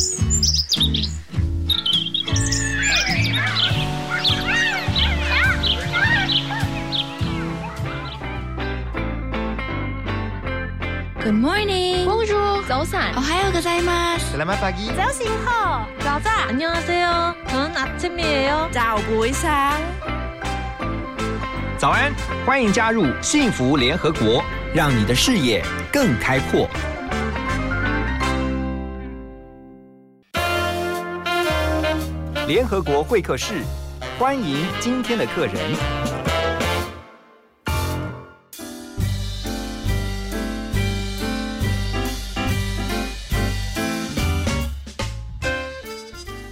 Good morning. Bonjour. 早安。 오하요ございます. Selamat pagi. 早醒好。早安。 안녕하세요. 저는 아침이에요. 早不상早安，欢迎加入幸福联合国，让你的视野更开阔。 联合国会客室，欢迎今天的客人。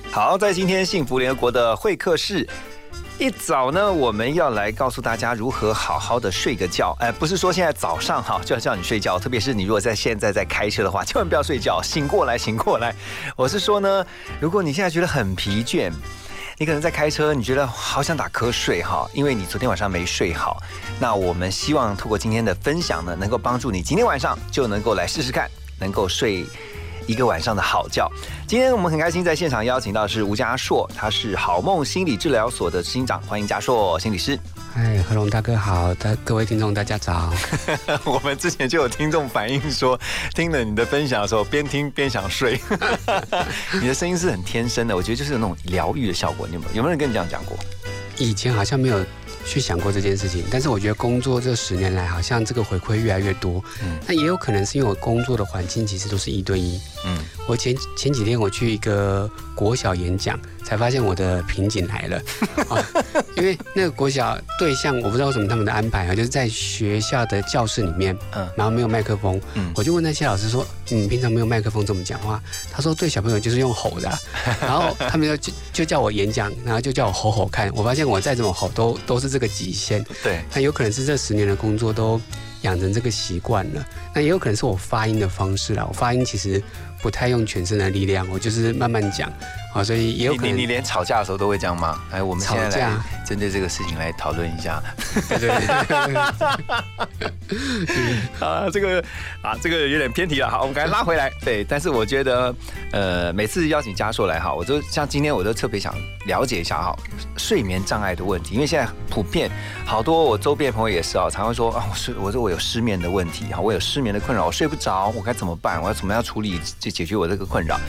好，在今天幸福联合国的会客室。一早呢，我们要来告诉大家如何好好的睡个觉。哎，不是说现在早上哈就要叫你睡觉，特别是你如果在现在在开车的话，千万不要睡觉，醒过来，醒过来。我是说呢，如果你现在觉得很疲倦，你可能在开车，你觉得好想打瞌睡哈，因为你昨天晚上没睡好。那我们希望透过今天的分享呢，能够帮助你今天晚上就能够来试试看，能够睡。一个晚上的好觉。今天我们很开心在现场邀请到的是吴家硕，他是好梦心理治疗所的执行长，欢迎家硕心理师。嗨，何龙大哥好，大各位听众大家早。我们之前就有听众反映说，听了你的分享的时候，边听边想睡。你的声音是很天生的，我觉得就是有那种疗愈的效果。你有没有有没有人跟你这样讲过？以前好像没有去想过这件事情，但是我觉得工作这十年来，好像这个回馈越来越多。嗯，那也有可能是因为我工作的环境其实都是一对一。嗯，我前前几天我去一个国小演讲，才发现我的瓶颈来了。啊，因为那个国小对象，我不知道为什么他们的安排啊，就是在学校的教室里面，嗯，然后没有麦克风。嗯，我就问那些老师说：“你平常没有麦克风怎么讲话？”他说：“对小朋友就是用吼的。”然后他们就就就叫我演讲，然后就叫我吼吼看。我发现我再怎么吼都都是这个极限。对，那有可能是这十年的工作都养成这个习惯了。那也有可能是我发音的方式啦，我发音其实不太用全身的力量，我就是慢慢讲。好，所以也有可能你你连吵架的时候都会这样吗？哎，我们现在来针对这个事情来讨论一下。对对对。啊，这个啊，这个有点偏题了。好，我们赶紧拉回来。对，但是我觉得，呃，每次邀请家硕来哈，我都像今天，我都特别想了解一下哈，睡眠障碍的问题，因为现在普遍好多我周边朋友也是啊，常会说啊，我睡，我说我有失眠的问题哈，我有失眠的困扰，我睡不着，我该怎么办？我要怎么样处理，就解决我这个困扰？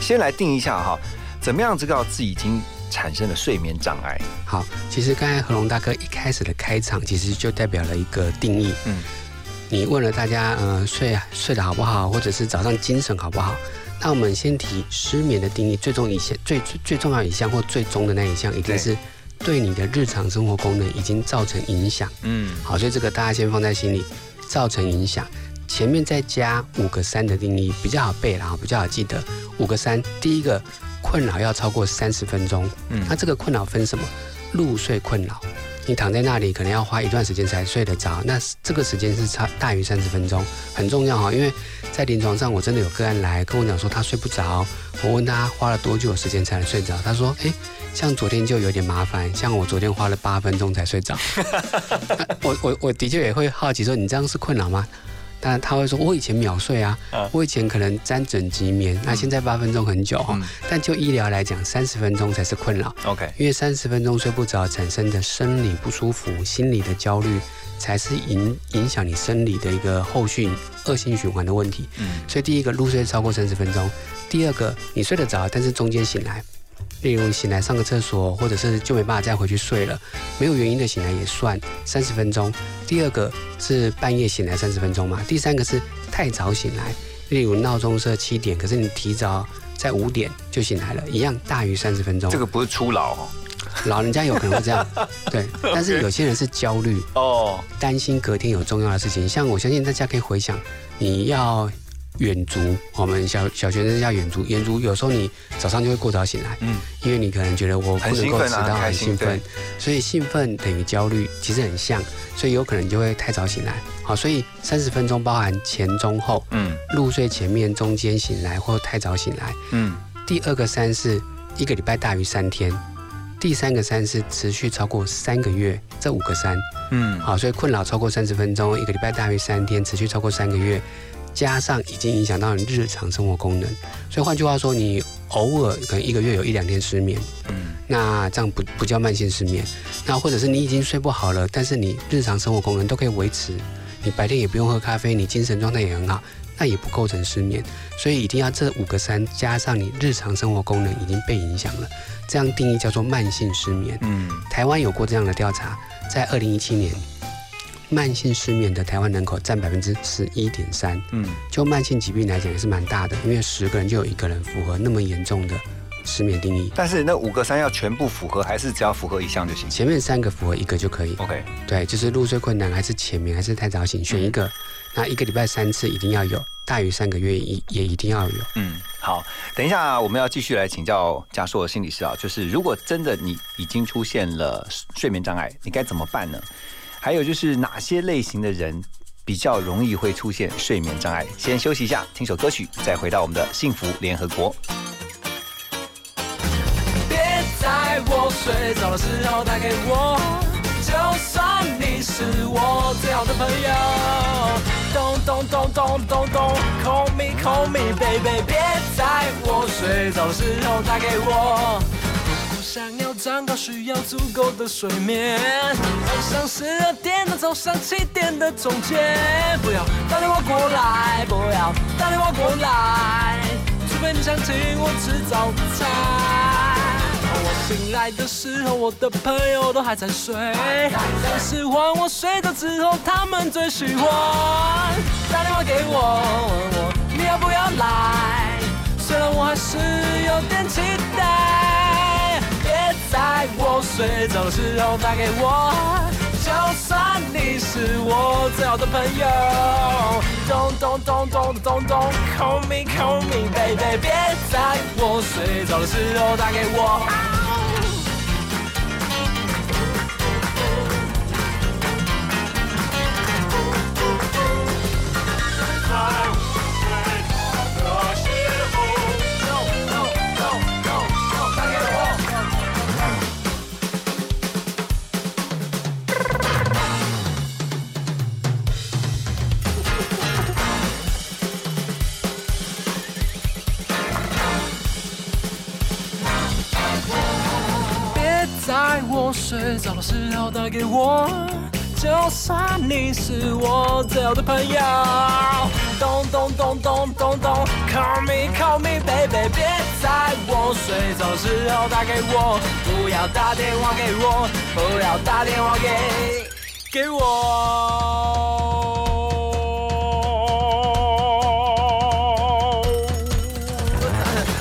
先来定一下哈。怎么样知道自己已经产生了睡眠障碍？好，其实刚才何龙大哥一开始的开场，其实就代表了一个定义。嗯，你问了大家，呃，睡睡得好不好，或者是早上精神好不好？那我们先提失眠的定义，最终一项，最最最重要一项或最终的那一项，一定是对你的日常生活功能已经造成影响。嗯，好，所以这个大家先放在心里，造成影响，前面再加五个三的定义，比较好背，然后比较好记得。五个三，第一个。困扰要超过三十分钟，嗯，那这个困扰分什么？入睡困扰，你躺在那里可能要花一段时间才睡得着，那这个时间是差大于三十分钟，很重要哈，因为在临床上我真的有个案来跟我讲说他睡不着，我问他花了多久时间才能睡着，他说，哎，像昨天就有点麻烦，像我昨天花了八分钟才睡着，我我我的确也会好奇说，你这样是困扰吗？但他会说，我以前秒睡啊，我以前可能沾枕即眠，那现在八分钟很久哈。但就医疗来讲，三十分钟才是困扰。OK，因为三十分钟睡不着产生的生理不舒服、心理的焦虑，才是影影响你生理的一个后续恶性循环的问题。嗯，所以第一个入睡超过三十分钟，第二个你睡得着，但是中间醒来。例如醒来上个厕所，或者是就没办法再回去睡了，没有原因的醒来也算三十分钟。第二个是半夜醒来三十分钟嘛？第三个是太早醒来，例如闹钟设七点，可是你提早在五点就醒来了，一样大于三十分钟。这个不是初老哦，老人家有可能会这样，对。但是有些人是焦虑哦，担心隔天有重要的事情。像我相信大家可以回想，你要。远足，我们小小学生叫远足。远足有时候你早上就会过早醒来，嗯，因为你可能觉得我不能够迟到，很兴奋，所以兴奋等于焦虑，其实很像，所以有可能就会太早醒来。好，所以三十分钟包含前中后，嗯，入睡前面、中间醒来或太早醒来，嗯。第二个三是一个礼拜大于三天，第三个三是持续超过三个月，这五个三，嗯，好，所以困扰超过三十分钟，一个礼拜大于三天，持续超过三个月。加上已经影响到你日常生活功能。所以换句话说，你偶尔可能一个月有一两天失眠，嗯，那这样不不叫慢性失眠。那或者是你已经睡不好了，但是你日常生活功能都可以维持，你白天也不用喝咖啡，你精神状态也很好，那也不构成失眠。所以一定要这五个三加上你日常生活功能已经被影响了，这样定义叫做慢性失眠。嗯，台湾有过这样的调查，在二零一七年。慢性失眠的台湾人口占百分之十一点三，嗯，就慢性疾病来讲也是蛮大的，因为十个人就有一个人符合那么严重的失眠定义。但是那五个三要全部符合，还是只要符合一项就行？前面三个符合一个就可以。OK，对，就是入睡困难，还是浅眠，还是太早醒，选一个。那一个礼拜三次一定要有，大于三个月一也一定要有。嗯，好，等一下我们要继续来请教嘉硕心理师啊，就是如果真的你已经出现了睡眠障碍，你该怎么办呢？还有就是哪些类型的人比较容易会出现睡眠障碍？先休息一下，听首歌曲，再回到我们的幸福联合国。别在我睡着的时候打给我，就算你是我最好的朋友。咚咚咚咚咚咚，Call me call me baby，别在我睡着的时候打给我。想要长高，需要足够的睡眠。晚上十二点到早上七点的中间，不要打电话过来，不要打电话过来，除非你想请我吃早餐。我醒来的时候，我的朋友都还在睡，但是换我睡着之后，他们最喜欢打电话给我，问我你要不要来。虽然我还是有点期待。在我睡着的时候打给我，就算你是我最好的朋友。咚咚咚咚咚咚，Call me call me baby，别在我睡着的时候打给我。打给我，就算你是我最好的朋友。咚咚咚咚咚咚，Call me call me baby，别在我睡着的时候打给我，不要打电话给我，不要打电话给给我。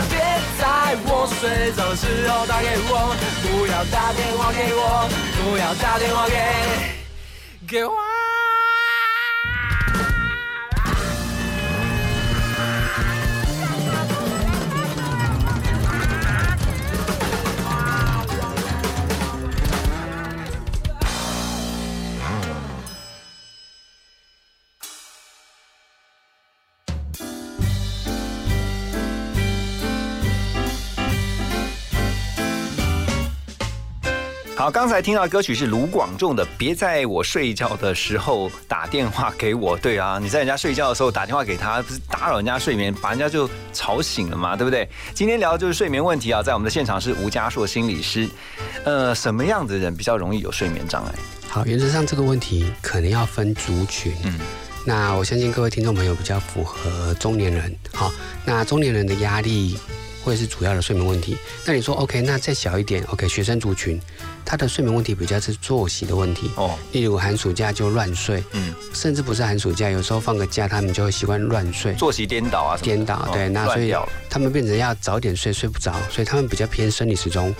别在我睡着的时候打给我，不要打电话给我，不要打电话给给我。好，刚才听到歌曲是卢广仲的《别在我睡觉的时候打电话给我》。对啊，你在人家睡觉的时候打电话给他，不是打扰人家睡眠，把人家就吵醒了嘛，对不对？今天聊的就是睡眠问题啊，在我们的现场是吴家硕心理师。呃，什么样的人比较容易有睡眠障碍？好，原则上这个问题可能要分族群。嗯，那我相信各位听众朋友比较符合中年人。好，那中年人的压力会是主要的睡眠问题。那你说 OK？那再小一点 OK？学生族群。他的睡眠问题比较是作息的问题。哦，例如寒暑假就乱睡，嗯，甚至不是寒暑假，有时候放个假，他们就会习惯乱睡，作息颠倒啊，颠倒，对，那所以他们变成要早点睡，睡不着，所以他们比较偏生理时钟。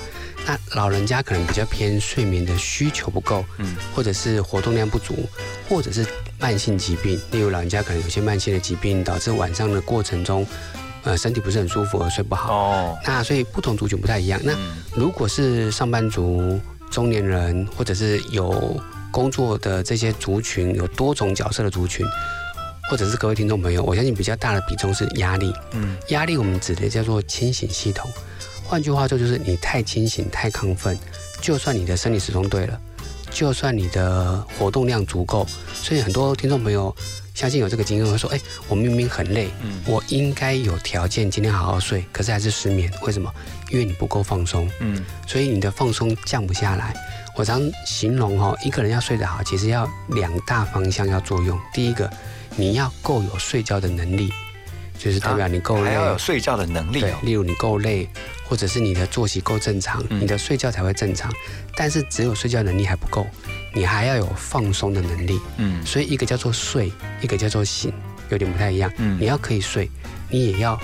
那老人家可能比较偏睡眠的需求不够，嗯，或者是活动量不足，或者是慢性疾病，例如老人家可能有些慢性的疾病，导致晚上的过程中，呃，身体不是很舒服而睡不好。哦，那所以不同族群不太一样。那如果是上班族。中年人或者是有工作的这些族群，有多种角色的族群，或者是各位听众朋友，我相信比较大的比重是压力。嗯，压力我们指的叫做清醒系统。换句话说，就是你太清醒、太亢奋，就算你的生理时钟对了，就算你的活动量足够，所以很多听众朋友相信有这个经验会说，哎，我明明很累，嗯，我应该有条件今天好好睡，可是还是失眠，为什么？因为你不够放松，嗯，所以你的放松降不下来。我常形容哈，一个人要睡得好，其实要两大方向要作用。第一个，你要够有睡觉的能力，就是代表你够累，还要有睡觉的能力。对，例如你够累，或者是你的作息够正常，你的睡觉才会正常。但是只有睡觉能力还不够，你还要有放松的能力。嗯，所以一个叫做睡，一个叫做醒，有点不太一样。嗯，你要可以睡，你也要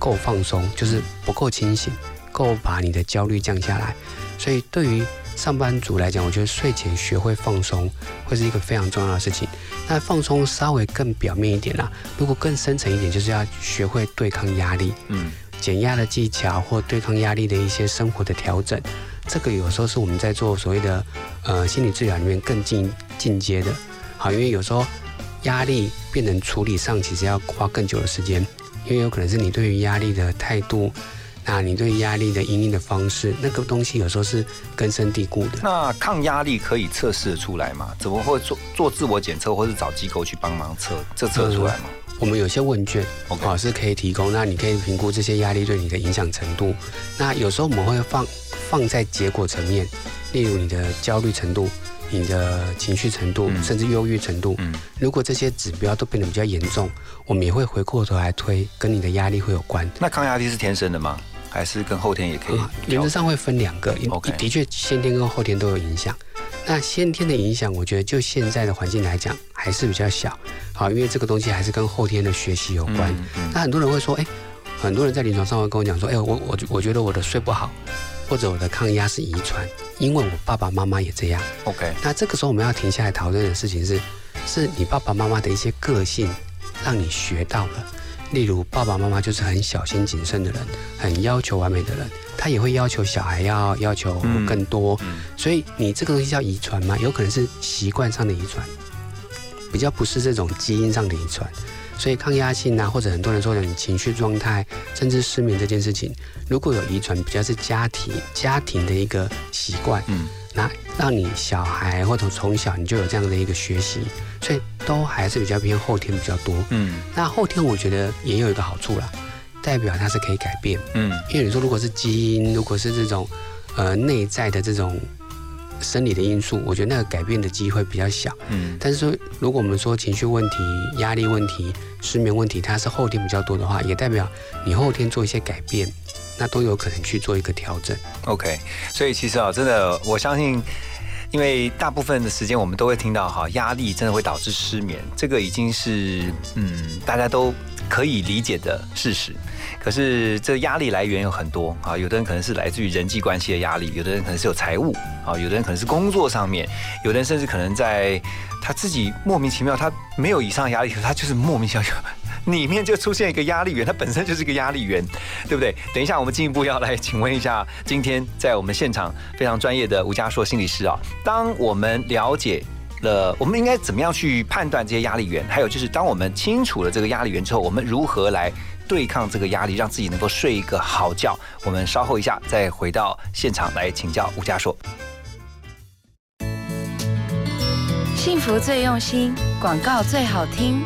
够放松，就是不够清醒，够把你的焦虑降下来。所以对于上班族来讲，我觉得睡前学会放松会是一个非常重要的事情。那放松稍微更表面一点啦，如果更深层一点，就是要学会对抗压力，嗯，减压的技巧或对抗压力的一些生活的调整。这个有时候是我们在做所谓的呃心理治疗里面更进进阶的。好，因为有时候压力变成处理上，其实要花更久的时间，因为有可能是你对于压力的态度。那你对压力的应对的方式，那个东西有时候是根深蒂固的。那抗压力可以测试出来吗？怎么会做做自我检测，或是找机构去帮忙测？这测出来吗？我们有些问卷，哦是可以提供。那你可以评估这些压力对你的影响程度。那有时候我们会放放在结果层面，例如你的焦虑程度、你的情绪程度，甚至忧郁程度。嗯，如果这些指标都变得比较严重，我们也会回过头来推，跟你的压力会有关。那抗压力是天生的吗？还是跟后天也可以，原则上会分两个，的确先天跟后天都有影响。那先天的影响，我觉得就现在的环境来讲，还是比较小。好，因为这个东西还是跟后天的学习有关。那很多人会说，哎，很多人在临床上会跟我讲说，哎，我我我觉得我的睡不好，或者我的抗压是遗传，因为我爸爸妈妈也这样。OK，那这个时候我们要停下来讨论的事情是，是你爸爸妈妈的一些个性让你学到了。例如，爸爸妈妈就是很小心谨慎的人，很要求完美的人，他也会要求小孩要要求更多。所以，你这个东西叫遗传吗？有可能是习惯上的遗传，比较不是这种基因上的遗传。所以，抗压性啊，或者很多人说的你情绪状态，甚至失眠这件事情，如果有遗传，比较是家庭家庭的一个习惯。嗯。那让你小孩或者从小你就有这样的一个学习，所以都还是比较偏后天比较多。嗯，那后天我觉得也有一个好处啦，代表它是可以改变。嗯，因为你说如果是基因，如果是这种呃内在的这种生理的因素，我觉得那个改变的机会比较小。嗯，但是说如果我们说情绪问题、压力问题、失眠问题，它是后天比较多的话，也代表你后天做一些改变。那都有可能去做一个调整。OK，所以其实啊，真的，我相信，因为大部分的时间我们都会听到哈，压力真的会导致失眠，这个已经是嗯大家都可以理解的事实。可是这压力来源有很多啊，有的人可能是来自于人际关系的压力，有的人可能是有财务啊，有的人可能是工作上面，有的人甚至可能在他自己莫名其妙，他没有以上压力，可他就是莫名其妙。里面就出现一个压力源，它本身就是一个压力源，对不对？等一下，我们进一步要来请问一下，今天在我们现场非常专业的吴家硕心理师啊，当我们了解了，我们应该怎么样去判断这些压力源？还有就是，当我们清楚了这个压力源之后，我们如何来对抗这个压力，让自己能够睡一个好觉？我们稍后一下再回到现场来请教吴家硕。幸福最用心，广告最好听。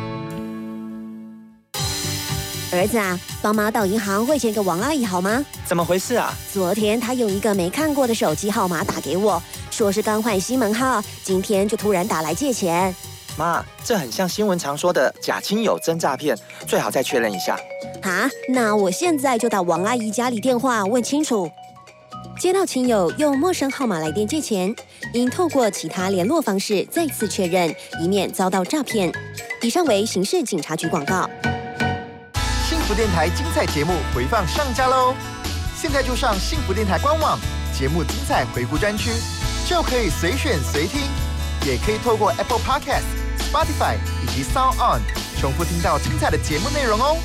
儿子啊，帮妈到银行汇钱给王阿姨好吗？怎么回事啊？昨天她用一个没看过的手机号码打给我，说是刚换新门号，今天就突然打来借钱。妈，这很像新闻常说的假亲友真诈骗，最好再确认一下。啊，那我现在就打王阿姨家里电话问清楚。接到亲友用陌生号码来电借钱，应透过其他联络方式再次确认，以免遭到诈骗。以上为刑事警察局广告。幸福电台精彩节目回放上架喽！现在就上幸福电台官网节目精彩回顾专区，就可以随选随听，也可以透过 Apple Podcast、Spotify 以及 Sound On 重复听到精彩的节目内容哦。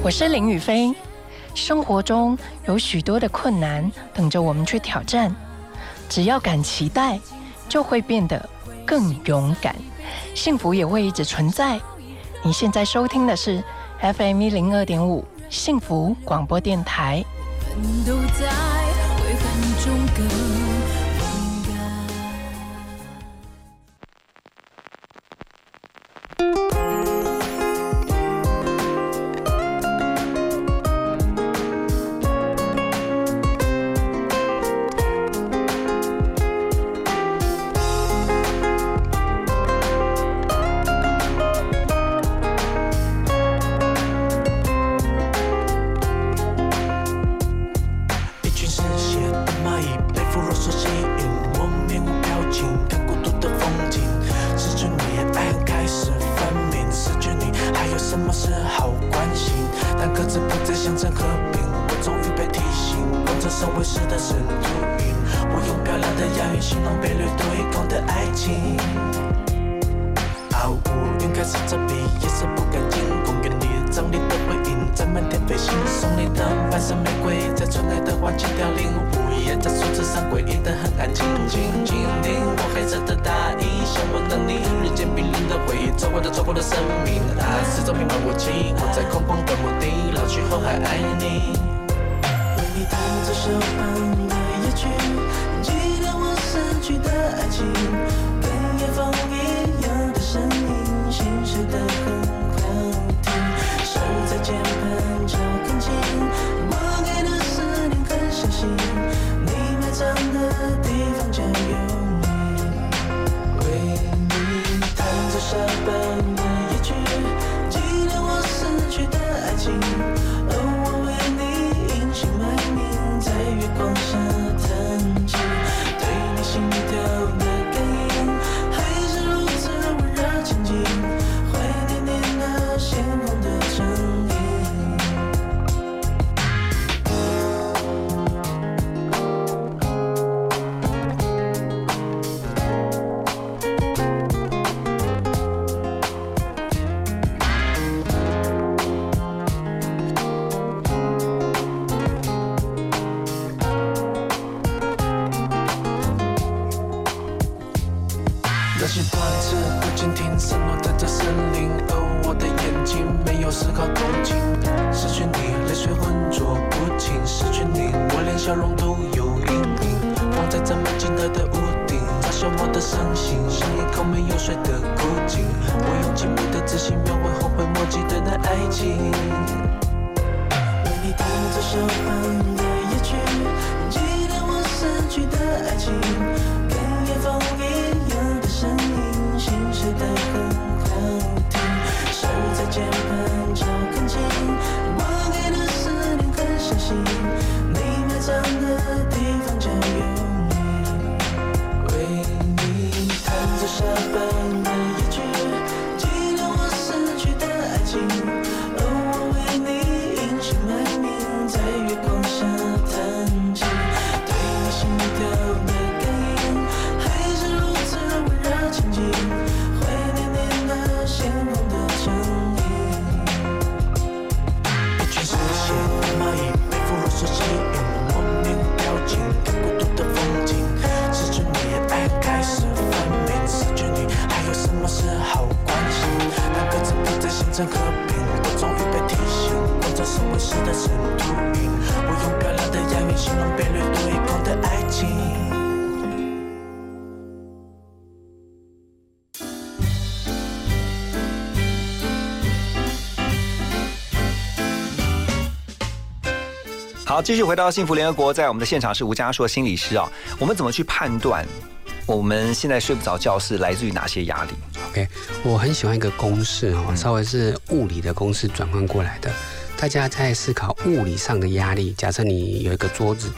我是林雨飞，生活中有许多的困难等着我们去挑战。只要敢期待，就会变得更勇敢，幸福也会一直存在。你现在收听的是 FM 一零二点五幸福广播电台。我气我在空旷的墓地老去后还爱你。为你弹奏手邦的夜曲纪念我死去的爱情。继续回到幸福联合国，在我们的现场是吴家硕心理师啊。我们怎么去判断我们现在睡不着觉是来自于哪些压力？OK，我很喜欢一个公式哦，稍微是物理的公式转换过来的。大家在思考物理上的压力，假设你有一个桌子，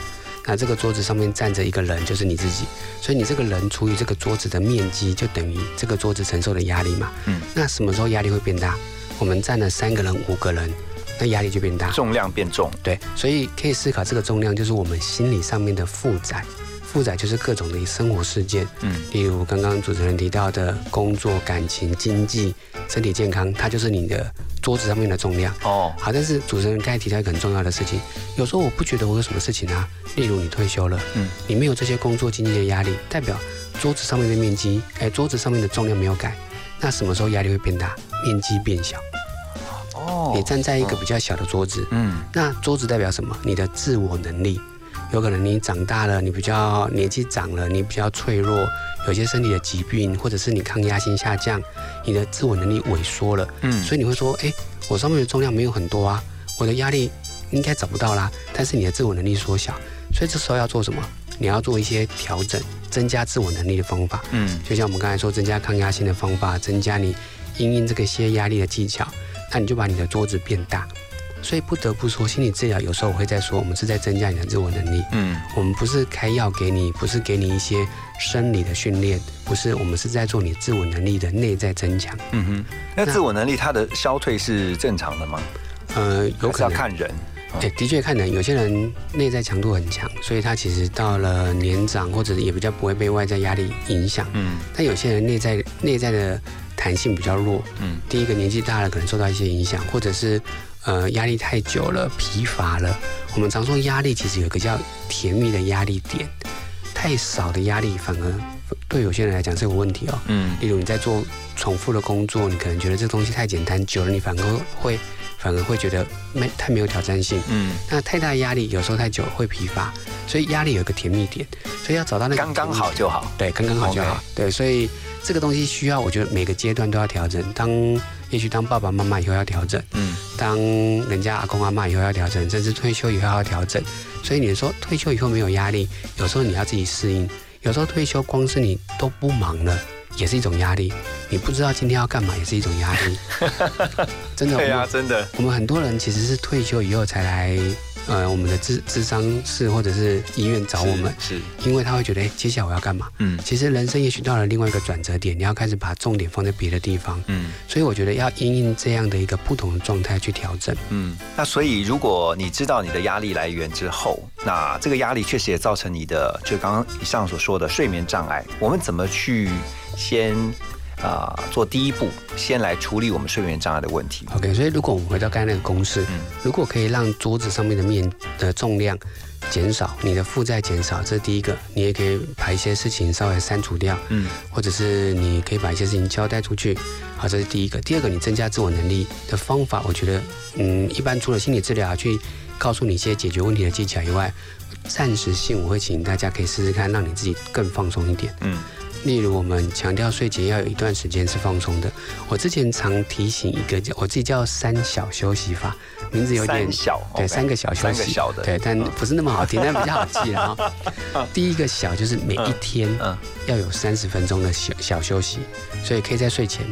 那这个桌子上面站着一个人，就是你自己，所以你这个人除以这个桌子的面积，就等于这个桌子承受的压力嘛。嗯，那什么时候压力会变大？我们站了三个人、五个人。那压力就变大，重量变重，对，所以可以思考这个重量就是我们心理上面的负载，负载就是各种的生活事件，嗯，例如刚刚主持人提到的工作、感情、经济、身体健康，它就是你的桌子上面的重量。哦，好，但是主持人刚才提到一个很重要的事情，有时候我不觉得我有什么事情啊，例如你退休了，嗯，你没有这些工作经济的压力，代表桌子上面的面积，哎，桌子上面的重量没有改，那什么时候压力会变大？面积变小。哦，你站在一个比较小的桌子，嗯，那桌子代表什么？你的自我能力。有可能你长大了，你比较年纪长了，你比较脆弱，有些身体的疾病，或者是你抗压性下降，你的自我能力萎缩了，嗯，所以你会说，哎，我上面的重量没有很多啊，我的压力应该找不到啦，但是你的自我能力缩小，所以这时候要做什么？你要做一些调整，增加自我能力的方法，嗯，就像我们刚才说，增加抗压性的方法，增加你应应这个些压力的技巧，那你就把你的桌子变大。所以不得不说，心理治疗有时候我会在说，我们是在增加你的自我能力。嗯，我们不是开药给你，不是给你一些生理的训练，不是，我们是在做你自我能力的内在增强。嗯哼，那自我能力它的消退是正常的吗？呃，有可能要看人。对，的确看人。有些人内在强度很强，所以他其实到了年长或者也比较不会被外在压力影响。嗯，但有些人内在内在的弹性比较弱。嗯，第一个年纪大了可能受到一些影响，或者是。呃，压力太久了，疲乏了。我们常说压力其实有一个叫甜蜜的压力点，太少的压力反而对有些人来讲是有问题哦。嗯，例如你在做重复的工作，你可能觉得这东西太简单，久了你反而会反而会觉得没太没有挑战性。嗯，那太大压力有时候太久会疲乏，所以压力有一个甜蜜点，所以要找到那个刚刚好就好。对，刚刚好就好。对，所以这个东西需要，我觉得每个阶段都要调整。当也许当爸爸妈妈以后要调整，嗯，当人家阿公阿妈以后要调整，甚至退休以后要调整。所以你说退休以后没有压力，有时候你要自己适应。有时候退休光是你都不忙了，也是一种压力。你不知道今天要干嘛，也是一种压力。真的，对啊，真的。我们很多人其实是退休以后才来。呃，我们的智智商室或者是医院找我们，是因为他会觉得，哎，接下来我要干嘛？嗯，其实人生也许到了另外一个转折点，你要开始把重点放在别的地方。嗯，所以我觉得要因应这样的一个不同的状态去调整。嗯，那所以如果你知道你的压力来源之后，那这个压力确实也造成你的，就刚刚以上所说的睡眠障碍，我们怎么去先？啊，做第一步，先来处理我们睡眠障碍的问题。OK，所以如果我们回到刚才那个公式，嗯，如果可以让桌子上面的面的重量减少，你的负债减少，这是第一个。你也可以把一些事情稍微删除掉，嗯，或者是你可以把一些事情交代出去，好，这是第一个。第二个，你增加自我能力的方法，我觉得，嗯，一般除了心理治疗去告诉你一些解决问题的技巧以外，暂时性我会请大家可以试试看，让你自己更放松一点，嗯。例如，我们强调睡前要有一段时间是放松的。我之前常提醒一个叫我自己叫“三小休息法”，名字有点小，对，三个小休息，小的，对，但不是那么好听，但比较好记了哈。第一个小就是每一天要有三十分钟的小小休息，所以可以在睡前，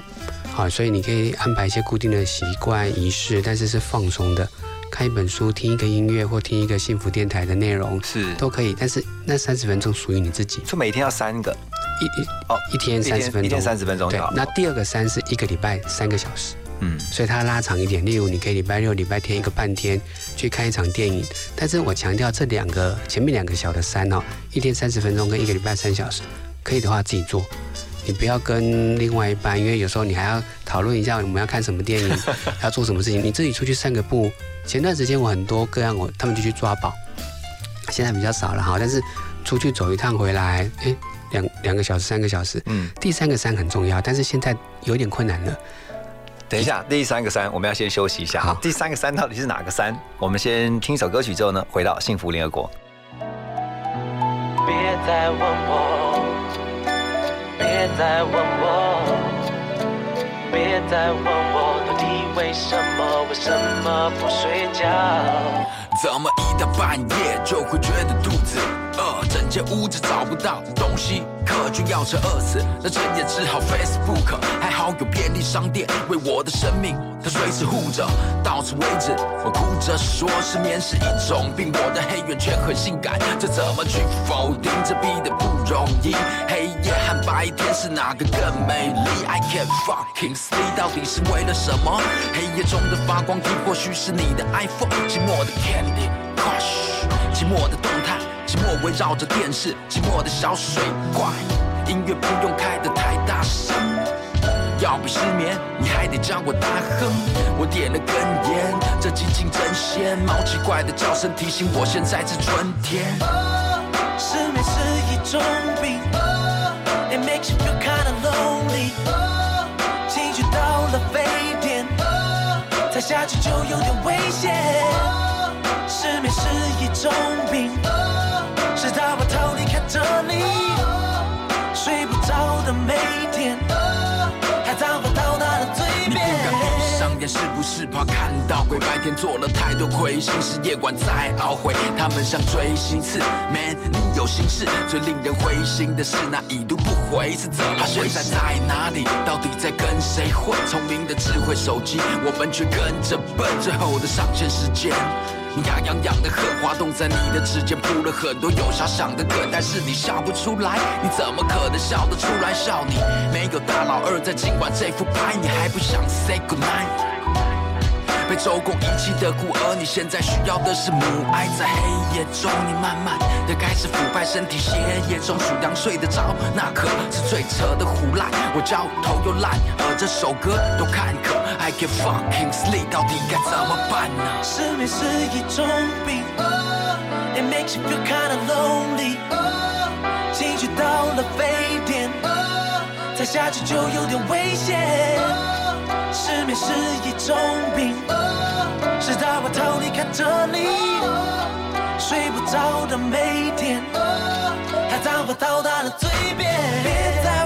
好，所以你可以安排一些固定的习惯仪式，但是是放松的，看一本书、听一个音乐或听一个幸福电台的内容是都可以，但是那三十分钟属于你自己，就每天要三个。一一哦，一天三十分钟，一天三十分钟。对，那第二个三是一个礼拜三个小时，嗯，所以它拉长一点。例如，你可以礼拜六、礼拜天一个半天去看一场电影。但是我强调这两个前面两个小的三哦，一天三十分钟跟一个礼拜三小时，可以的话自己做，你不要跟另外一半，因为有时候你还要讨论一下我们要看什么电影，要做什么事情。你自己出去散个步。前段时间我很多个案，我他们就去抓宝，现在比较少了哈。但是出去走一趟回来，哎。两两个小时，三个小时，嗯，第三个山很重要，但是现在有点困难了。等一下，第三个山我们要先休息一下。哈，第三个山到底是哪个山？我们先听一首歌曲之后呢，回到幸福联合国。别再问我，别再问我，别再问我，到底为什么？为什么不睡觉？怎么一到半夜就会觉得肚子饿？整间屋子找不到东西可就要吃饿死。那整夜只好 Facebook，还好有便利商店为我的生命，它随时护着。到此为止，我哭着说失眠是一种病，我的黑眼圈很性感，这怎么去否定？这逼的不容易。黑夜和白天是哪个更美丽？I can't fucking sleep，到底是为了什么？黑夜中的发光体或许是你的 iPhone，寂寞的 Candy。Crush，寂寞的动态，寂寞围绕着电视，寂寞的小水怪，音乐不用开得太大声。要不失眠，你还得叫我大哼。我点了根烟，这寂静真鲜。猫奇怪的叫声提醒我现在是春天。失眠是一种病，It makes you feel kinda lonely。情绪到了沸点，再下去就有点危险。失眠是一种病，直到我逃离开着你，睡不着的每天，还脏话到他的嘴边。闭上眼，是不是怕看到鬼？白天做了太多亏心事，夜晚再懊悔。他们像锥心刺，Man，你有心事。最令人灰心的是那已读不回是怎么回事？现在在哪里？到底在跟谁混？聪明的智慧手机，我们却跟着笨。最后的上线时间。你痒痒痒的很，滑动在你的指尖，铺了很多有遐想的梗，但是你笑不出来，你怎么可能笑得出来？笑你没有大佬二在尽管这副牌，你还不想 say good night？被周公遗弃的孤儿，你现在需要的是母爱。在黑夜中，你慢慢的开始腐败，身体血液中数羊睡得着，那可是最扯的胡赖。我焦头又烂，而这首歌都坎坷，I can fucking sleep，到底该怎么办呢？失眠是一种病，It makes you feel kinda lonely。情绪到了沸点，再下去就有点危险。失眠是一种病，是大把逃离开这里，睡不着的每天，还脏话到他的嘴边。别再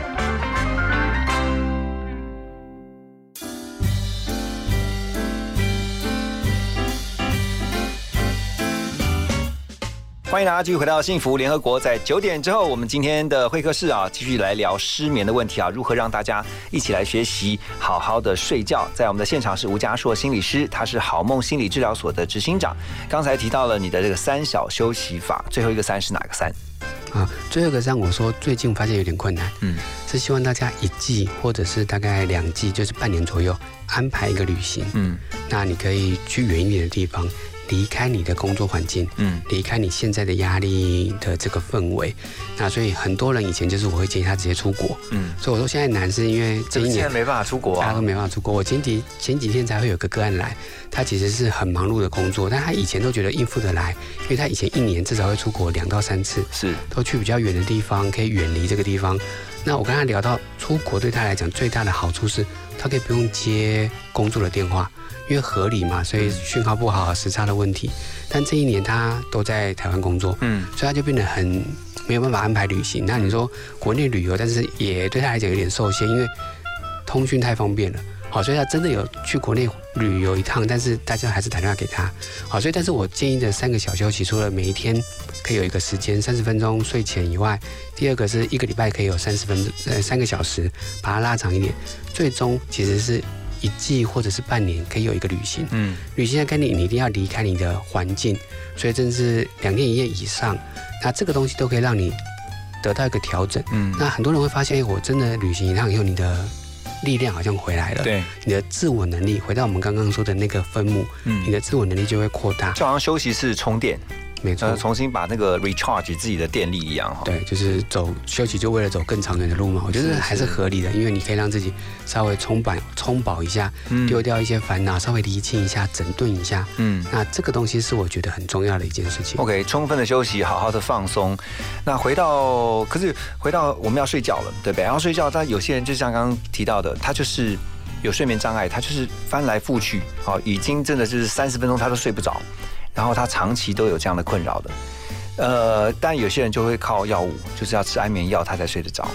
欢迎大家继续回到幸福联合国，在九点之后，我们今天的会客室啊，继续来聊失眠的问题啊，如何让大家一起来学习好好的睡觉。在我们的现场是吴家硕心理师，他是好梦心理治疗所的执行长。刚才提到了你的这个三小休息法，最后一个三是哪个三？啊，最后一个让我说最近发现有点困难，嗯，是希望大家一季或者是大概两季，就是半年左右安排一个旅行，嗯，那你可以去远一点的地方，离开你的工作环境，嗯，离开你现在的压力的这个氛围。那所以很多人以前就是我会建议他直接出国，嗯，所以我说现在难是因为这一年现在没办法出国啊大家都，没办法出国。我前几前几天才会有个个案来，他其实是很忙碌的工作，但他以前都觉得应付得来，因为他以前一年至少会出国两到三次，是都去比较远的地方，可以远离这个地方。那我跟他聊到出国对他来讲最大的好处是，他可以不用接工作的电话，因为合理嘛，所以讯号不好、时差的问题。但这一年他都在台湾工作，嗯，所以他就变得很没有办法安排旅行。那你说国内旅游，但是也对他来讲有点受限，因为通讯太方便了。好，所以他真的有去国内旅游一趟，但是大家还是打电话给他。好，所以但是我建议的三个小休息，除了每一天可以有一个时间三十分钟睡前以外，第二个是一个礼拜可以有三十分呃三个小时，把它拉长一点，最终其实是一季或者是半年可以有一个旅行。嗯，旅行的概念，你一定要离开你的环境，所以真的是两天一夜以上，那这个东西都可以让你得到一个调整。嗯。那很多人会发现，哎，我真的旅行一趟以后，你的力量好像回来了，对，你的自我能力回到我们刚刚说的那个分母，嗯。你的自我能力就会扩大。就好像休息室充电，没错呃，，重新把那个 recharge 自己的电力一样哈。对，就是走休息，就为了走更长远的路嘛。我觉得还是合理的，因为你可以让自己稍微充饱充饱一下，嗯丢掉一些烦恼，稍微厘清一下，整顿一下。嗯。那这个东西是我觉得很重要的一件事情。OK，充分的休息，好好的放松。那回到，可是回到我们要睡觉了，对不对？然后睡觉，但有些人就像刚刚提到的，他就是有睡眠障碍，他就是翻来覆去，好、已经真的就是三十分钟他都睡不着，然后他长期都有这样的困扰的。呃，但有些人就会靠药物，就是要吃安眠药他才睡得着。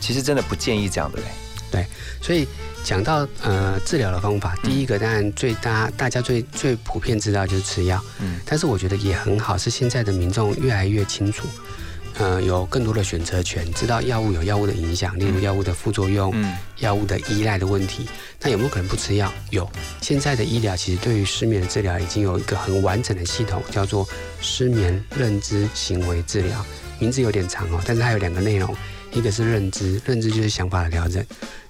其实真的不建议这样的嘞。对，所以讲到呃治疗的方法，第一个当然最大大家最最普遍知道就是吃药，嗯，但是我觉得也很好，是现在的民众越来越清楚。呃，有更多的选择权，知道药物有药物的影响，例如药物的副作用，嗯，药物的依赖的问题。那有没有可能不吃药？有。现在的医疗其实对于失眠的治疗已经有一个很完整的系统，叫做失眠认知行为治疗。名字有点长哦，但是它有两个内容，一个是认知，认知就是想法的调整，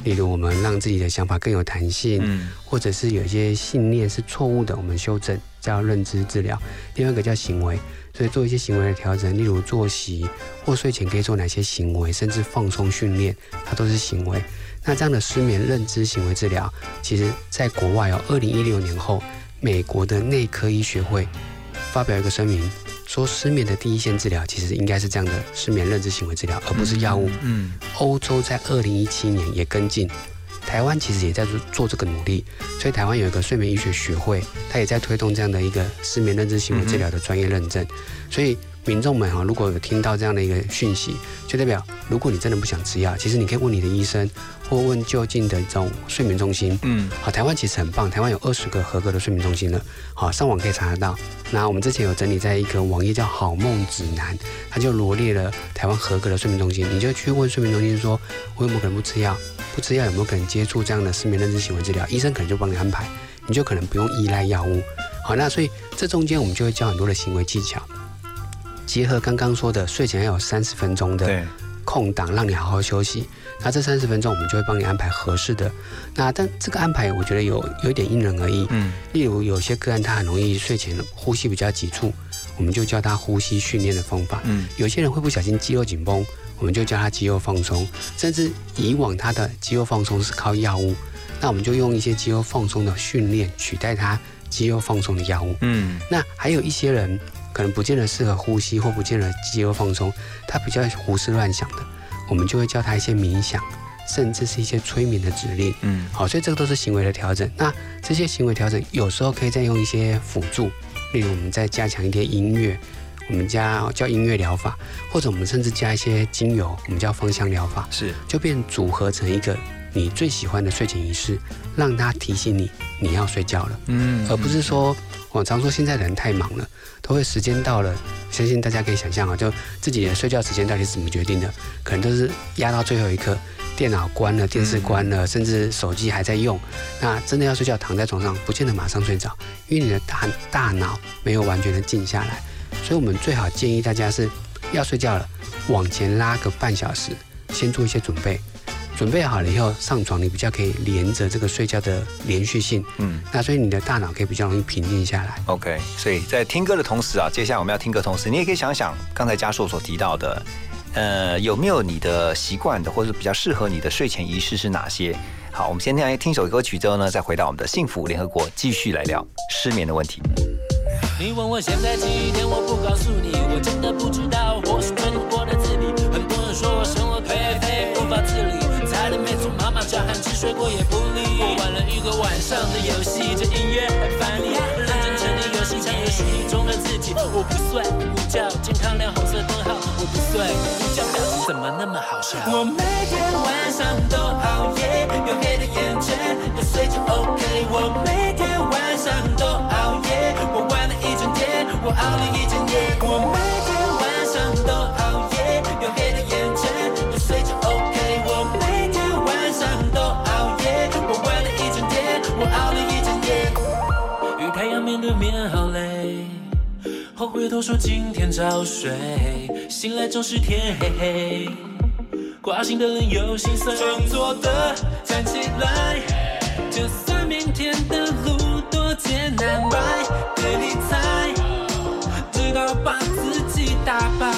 例如我们让自己的想法更有弹性，嗯，或者是有一些信念是错误的，我们修正，叫认知治疗。第二个叫行为。所以做一些行为的调整，例如作息或睡前可以做哪些行为，甚至放松训练，它都是行为。那这样的失眠认知行为治疗，其实在国外哦，二零一六年后，美国的内科医学会发表一个声明，说失眠的第一线治疗其实应该是这样的失眠认知行为治疗，而不是药物。嗯，欧洲在二零一七年也跟进。台湾其实也在做做这个努力，所以台湾有一个睡眠医学学会，它也在推动这样的一个失眠认知行为治疗的专业认证。所以民众们哈，如果有听到这样的一个讯息，就代表如果你真的不想吃药，其实你可以问你的医生，或问就近的这种睡眠中心。嗯，好，台湾其实很棒，台湾有二十个合格的睡眠中心了。好，上网可以查得到。那我们之前有整理在一个网页叫好梦指南，它就罗列了台湾合格的睡眠中心，你就去问睡眠中心说，我有没有可能不吃药？不吃药有没有可能接触这样的失眠认知行为治疗？医生可能就帮你安排，你就可能不用依赖药物。好，那所以这中间我们就会教很多的行为技巧，结合刚刚说的睡前要有三十分钟的空档，让你好好休息。那这三十分钟我们就会帮你安排合适的。那但这个安排我觉得有有一点因人而异。嗯，例如有些个案他很容易睡前呼吸比较急促，我们就教他呼吸训练的方法。嗯，有些人会不小心肌肉紧绷。我们就教他肌肉放松，甚至以往他的肌肉放松是靠药物，那我们就用一些肌肉放松的训练取代他肌肉放松的药物。嗯，那还有一些人可能不见得适合呼吸或不见得肌肉放松，他比较胡思乱想的，我们就会教他一些冥想，甚至是一些催眠的指令。嗯，好，所以这个都是行为的调整。那这些行为调整有时候可以再用一些辅助，例如我们再加强一些音乐。我们家叫音乐疗法，或者我们甚至加一些精油，我们叫芳香疗法，是就变组合成一个你最喜欢的睡前仪式，让它提醒你你要睡觉了，嗯，而不是说我常说现在的人太忙了，都会时间到了，相信大家可以想象啊，就自己的睡觉时间到底是怎么决定的，可能都是压到最后一刻，电脑关了，电视关了，甚至手机还在用，那真的要睡觉，躺在床上不见得马上睡着，因为你的大大脑没有完全的静下来。所以，我们最好建议大家是要睡觉了，往前拉个半小时，先做一些准备。准备好了以后上床，你比较可以连着这个睡觉的连续性。嗯，那所以你的大脑可以比较容易平静下来。OK，所以在听歌的同时啊，接下来我们要听歌同时，你也可以想想刚才嘉硕所提到的，呃，有没有你的习惯的，或者比较适合你的睡前仪式是哪些？好，我们先听听首歌曲之后呢，再回到我们的幸福联合国，继续来聊失眠的问题。你问我现在几点，我不告诉你，我真的不知道。或许可能过叫喊吃水果也不理。我玩了一个晚上的游戏，这音乐很烦你。认真沉溺游戏，抢游戏中的自己。我不睡不觉，健康亮红色灯号。我不睡不觉，表情怎么那么好笑？我每天晚上都熬夜，有黑的眼圈，都睡着 OK。我每天晚上都熬夜，我玩了一整天。我熬了一整夜，我每太阳面对面好累，后回头说今天早睡，醒来总是天黑黑。挂心的人有心酸，装作的站起来，就算明天的路多艰难，Right？对你猜。要把自己打败，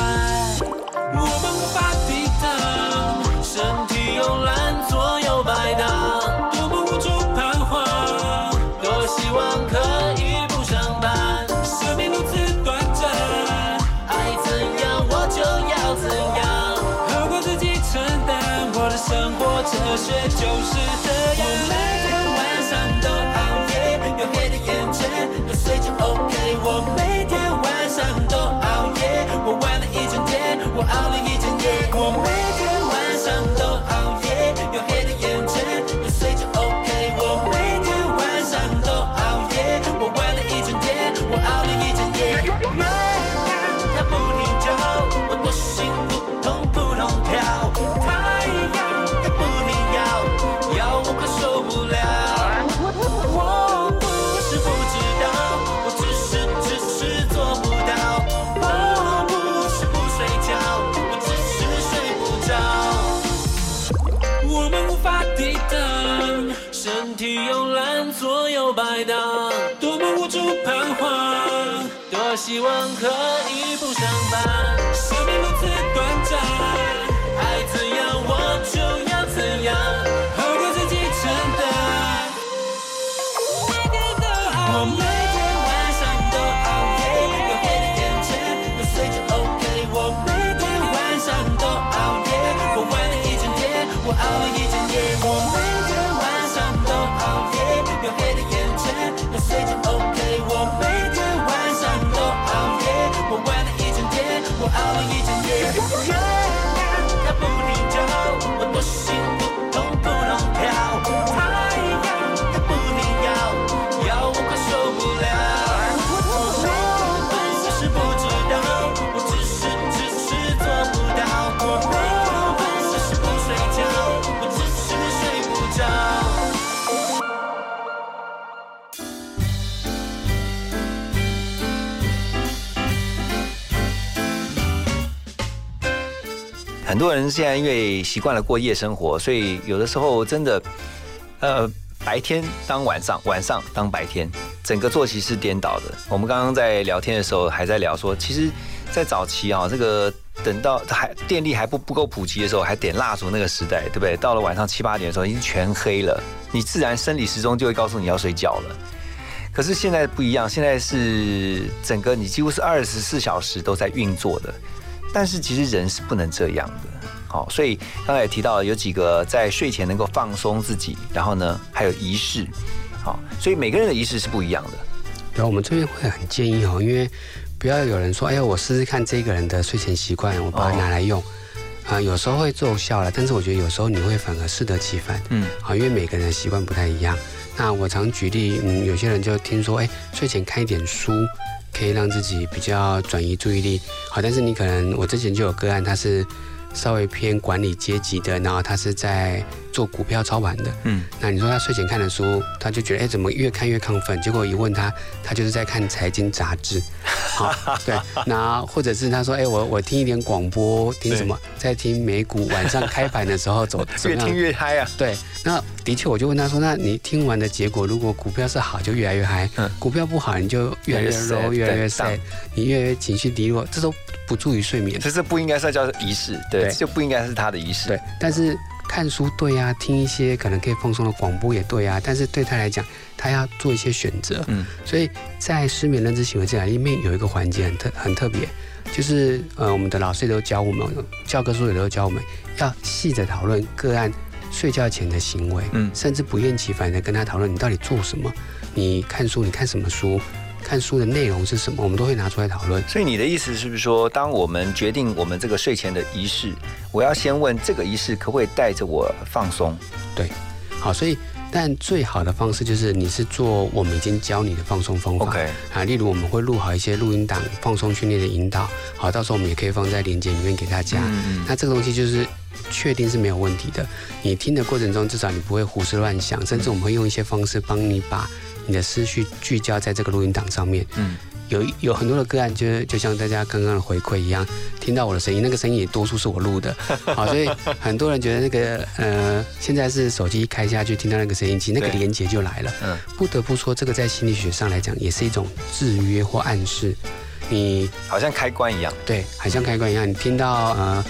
很多人现在因为习惯了过夜生活，所以有的时候真的，呃，白天当晚上，晚上当白天，整个作息是颠倒的。我们刚刚在聊天的时候还在聊说，其实，在早期啊，这个等到还电力还不不够普及的时候，还点蜡烛那个时代，对不对？到了晚上七八点的时候，已经全黑了，你自然生理时钟就会告诉你要睡觉了。可是现在不一样，现在是整个你几乎是二十四小时都在运作的。但是其实人是不能这样的，好，所以刚才也提到了有几个在睡前能够放松自己，然后呢还有仪式，好，所以每个人的仪式是不一样的。对，我们这边会很建议哦，因为不要有人说，哎呀，我试试看这个人的睡前习惯，我把它拿来用。啊、有时候会奏效了，但是我觉得有时候你会反而适得其反。嗯，好，因为每个人的习惯不太一样。那我常举例，嗯，有些人就听说，哎，睡前看一点书，可以让自己比较转移注意力。好，但是你可能，我之前就有个案，他是稍微偏管理阶级的，然后他是在做股票操盘的。嗯，那你说他睡前看的书，他就觉得，哎，怎么越看越亢奋？结果一问他，他就是在看财经杂志。好，对，那或者是他说，哎，我我听一点广播，听什么，在听美股晚上开盘的时候走，越听越嗨啊。对，那的确，我就问他说，那你听完的结果，如果股票是好，就越来越嗨；嗯股票不好，你就越来越 low，越来越 sad，你越来越情绪低落，这都不助于睡眠。这是不应该是叫仪式，对，对就不应该是他的仪式。对，但是看书对呀、听一些可能可以放松的广播也对呀、但是对他来讲，他要做一些选择。嗯，所以在失眠认知行为治疗里面有一个环节很特很特别，就是呃，我们的老师也都教我们，教科书也都教我们要细着讨论个案睡觉前的行为，嗯。甚至不厌其烦的跟他讨论你到底做什么，你看书，你看什么书，看书的内容是什么，我们都会拿出来讨论。所以你的意思是不是说，当我们决定我们这个睡前的仪式，我要先问这个仪式可不可以带着我放松？对，好，所以但最好的方式就是你是做我们已经教你的放松方法。啊，例如我们会录好一些录音档，放松训练的引导，好，到时候我们也可以放在链接里面给大家。嗯嗯那这个东西就是确定是没有问题的，你听的过程中至少你不会胡思乱想，甚至我们会用一些方式帮你把你的思绪聚焦在这个录音档上面。嗯，有有很多的个案，就是就像大家刚刚的回馈一样，听到我的声音，那个声音也多数是我录的，好，所以很多人觉得那个呃，现在是手机一开下去听到那个声音，其实那个连接就来了。嗯，不得不说，这个在心理学上来讲，也是一种制约或暗示。你好像开关一样。对，好像开关一样，你听到呃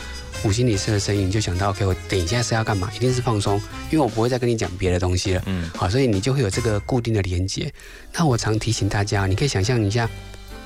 五心理师的声音，你就想到 OK，我等一下是要干嘛？一定是放松，因为我不会再跟你讲别的东西了。嗯，好，所以你就会有这个固定的连接。那我常提醒大家，你可以想象一下，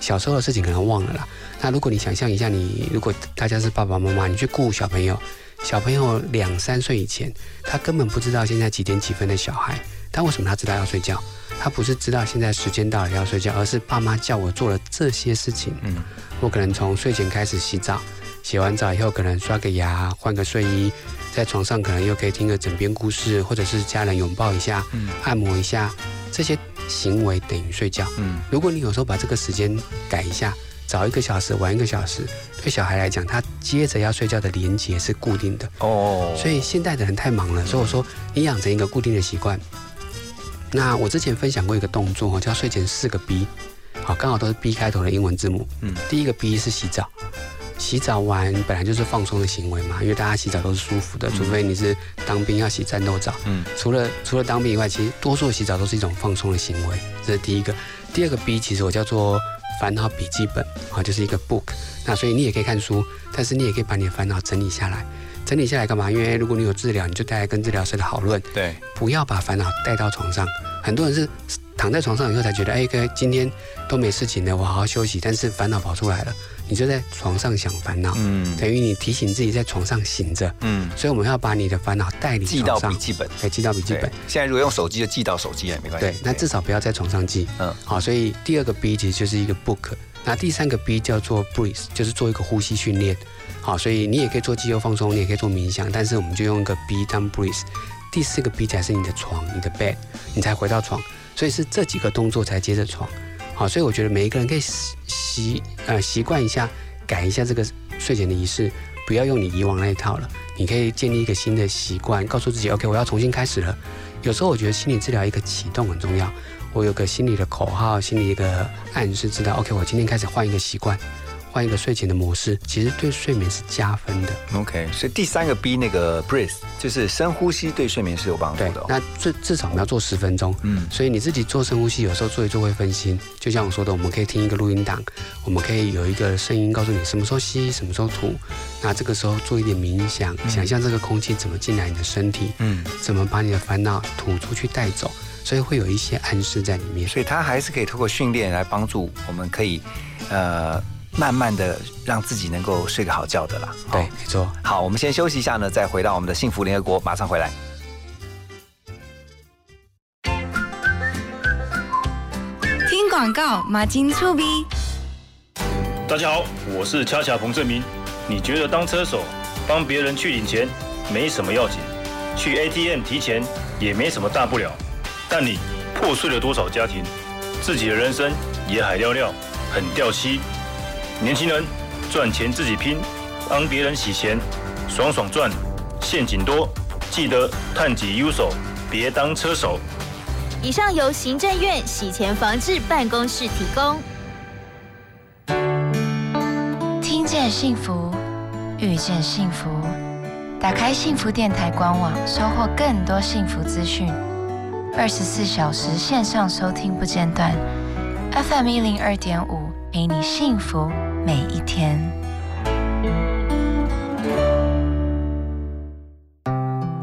小时候的事情可能忘了啦。那如果你想象一下你，如果大家是爸爸妈妈，你去顾小朋友，小朋友两三岁以前，他根本不知道现在几点几分的小孩，但为什么他知道要睡觉？他不是知道现在时间到了要睡觉，而是爸妈叫我做了这些事情。嗯，我可能从睡前开始洗澡，洗完澡以后可能刷个牙、换个睡衣，在床上可能又可以听个枕边故事，或者是家人拥抱一下、嗯按摩一下，这些行为等于睡觉。嗯，如果你有时候把这个时间改一下，早一个小时，晚一个小时，对小孩来讲，他接着要睡觉的连接是固定的。哦，所以现代的人太忙了，所以我说你养成一个固定的习惯。那我之前分享过一个动作哦，叫睡前四个 B，好，刚好都是 B 开头的英文字母。嗯，第一个 B 是洗澡，洗澡完本来就是放松的行为嘛，因为大家洗澡都是舒服的，除非你是当兵要洗战斗澡。嗯，除了除了当兵以外，其实多数洗澡都是一种放松的行为，这是第一个。第二个 B 其实我叫做烦恼笔记本啊，就是一个 book。那所以你也可以看书，但是你也可以把你的烦恼整理下来。整理下来干嘛？因为如果你有治疗，你就带来跟治疗师的讨论。对，不要把烦恼带到床上。很多人是躺在床上以后才觉得，哎，哥今天都没事情了，我好好休息。但是烦恼跑出来了。你就在床上想烦恼，嗯，等于你提醒自己在床上醒着，嗯，所以我们要把你的烦恼带离记到笔记本，对，记到笔记本。现在如果用手机就记到手机也没关系。对，那至少不要在床上记，嗯，好。所以第二个 B 其实就是一个 book，那第三个 B 叫做 breathe，就是做一个呼吸训练，好，所以你也可以做肌肉放松，你也可以做冥想，但是我们就用一个 B 当 breathe。第四个 B 才是你的床，你的 bed，你才回到床，所以是这几个动作才接着床。好，所以我觉得每一个人可以习习呃习惯一下，改一下这个睡前的仪式，不要用你以往那一套了。你可以建立一个新的习惯，告诉自己，OK，我要重新开始了。有时候我觉得心理治疗一个启动很重要，我有个心理的口号，心理一个暗示，知道 OK，我今天开始换一个习惯。换一个睡前的模式，其实对睡眠是加分的。OK，所以第三个 B 那个 breathe 就是深呼吸，对睡眠是有帮助的。那至至少我们要做十分钟。嗯，所以你自己做深呼吸，有时候做一做会分心。就像我说的，我们可以听一个录音档，我们可以有一个声音告诉你什么时候吸，什么时候吐。那这个时候做一点冥想，想象这个空气怎么进来你的身体，嗯，怎么把你的烦恼吐出去带走。所以会有一些暗示在里面。所以它还是可以通过训练来帮助我们，可以呃。慢慢的让自己能够睡个好觉的啦。对，没错。好，我们先休息一下呢，再回到我们的幸福联合国，马上回来。听广告，马金粗逼。大家好，我是恰恰彭正明。你觉得当车手帮别人去领钱没什么要紧，去 ATM 提钱也没什么大不了，但你破碎了多少家庭，自己的人生也海寥寥，很掉漆。年轻人赚钱自己拼，帮别人洗钱，爽爽赚，陷阱多，记得探己优手，别当车手。以上由行政院洗钱防治办公室提供。听见幸福，遇见幸福，打开幸福电台官网，收获更多幸福资讯。二十四小时线上收听不间断，FM 一零二点五，陪你幸福。每一天，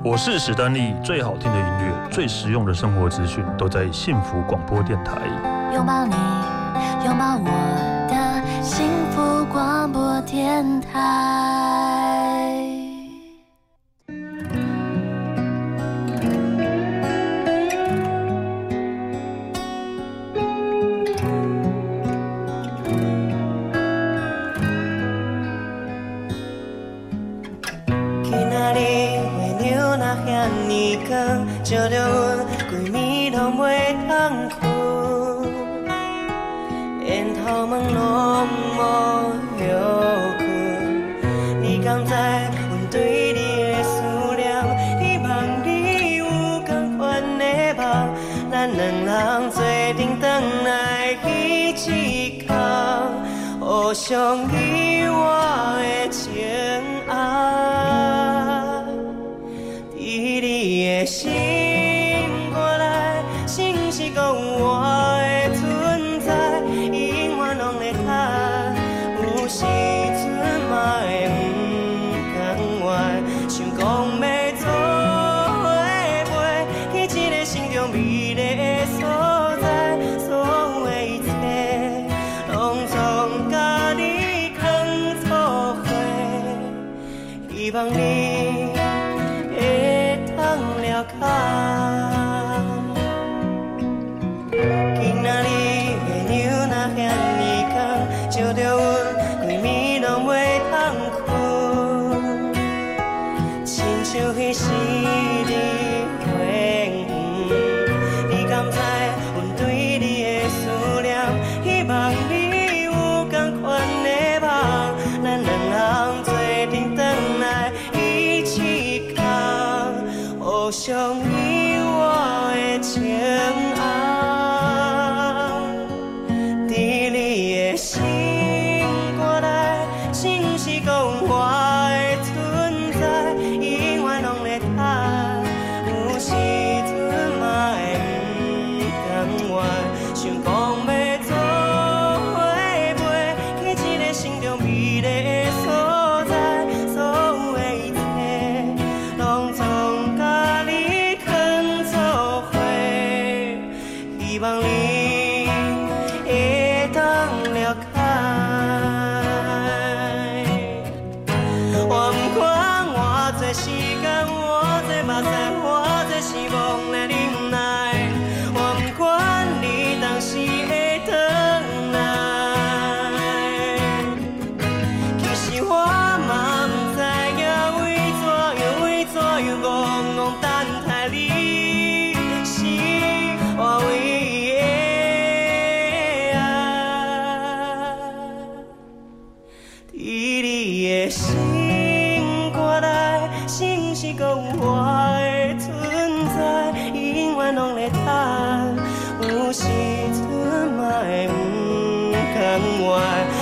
我是史丹利。最好听的音乐，最实用的生活资讯，都在幸福广播电台。拥抱你，拥抱我的幸福广播电台。照着阮规暝拢袂通困，烟头门拢无休困。你敢知阮对你的思念？希望你有同款的梦，咱两人做阵转来一起扛，互相依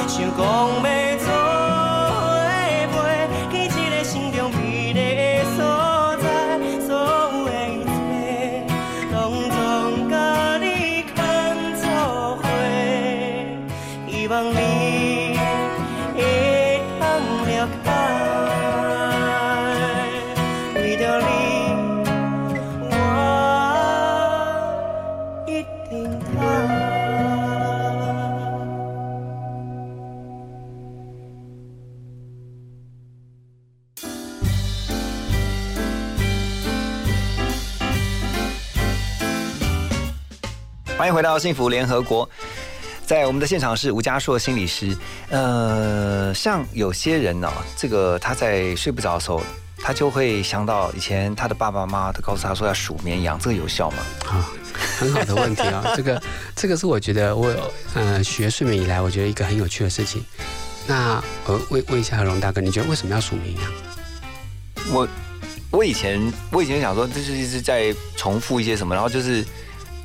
想讲要到幸福联合国，在我们的现场是吴家硕心理师。呃，像有些人呢、这个他在睡不着的时候，他就会想到以前他的爸爸妈妈都告诉他说要数绵羊，这个有效吗？啊，很好的问题啊、这个这个是我觉得我有呃学睡眠以来，我觉得一个很有趣的事情。那我问问一下何龙大哥，你觉得为什么要数绵羊？我我以前我以前想说，这就是一直在重复一些什么，然后就是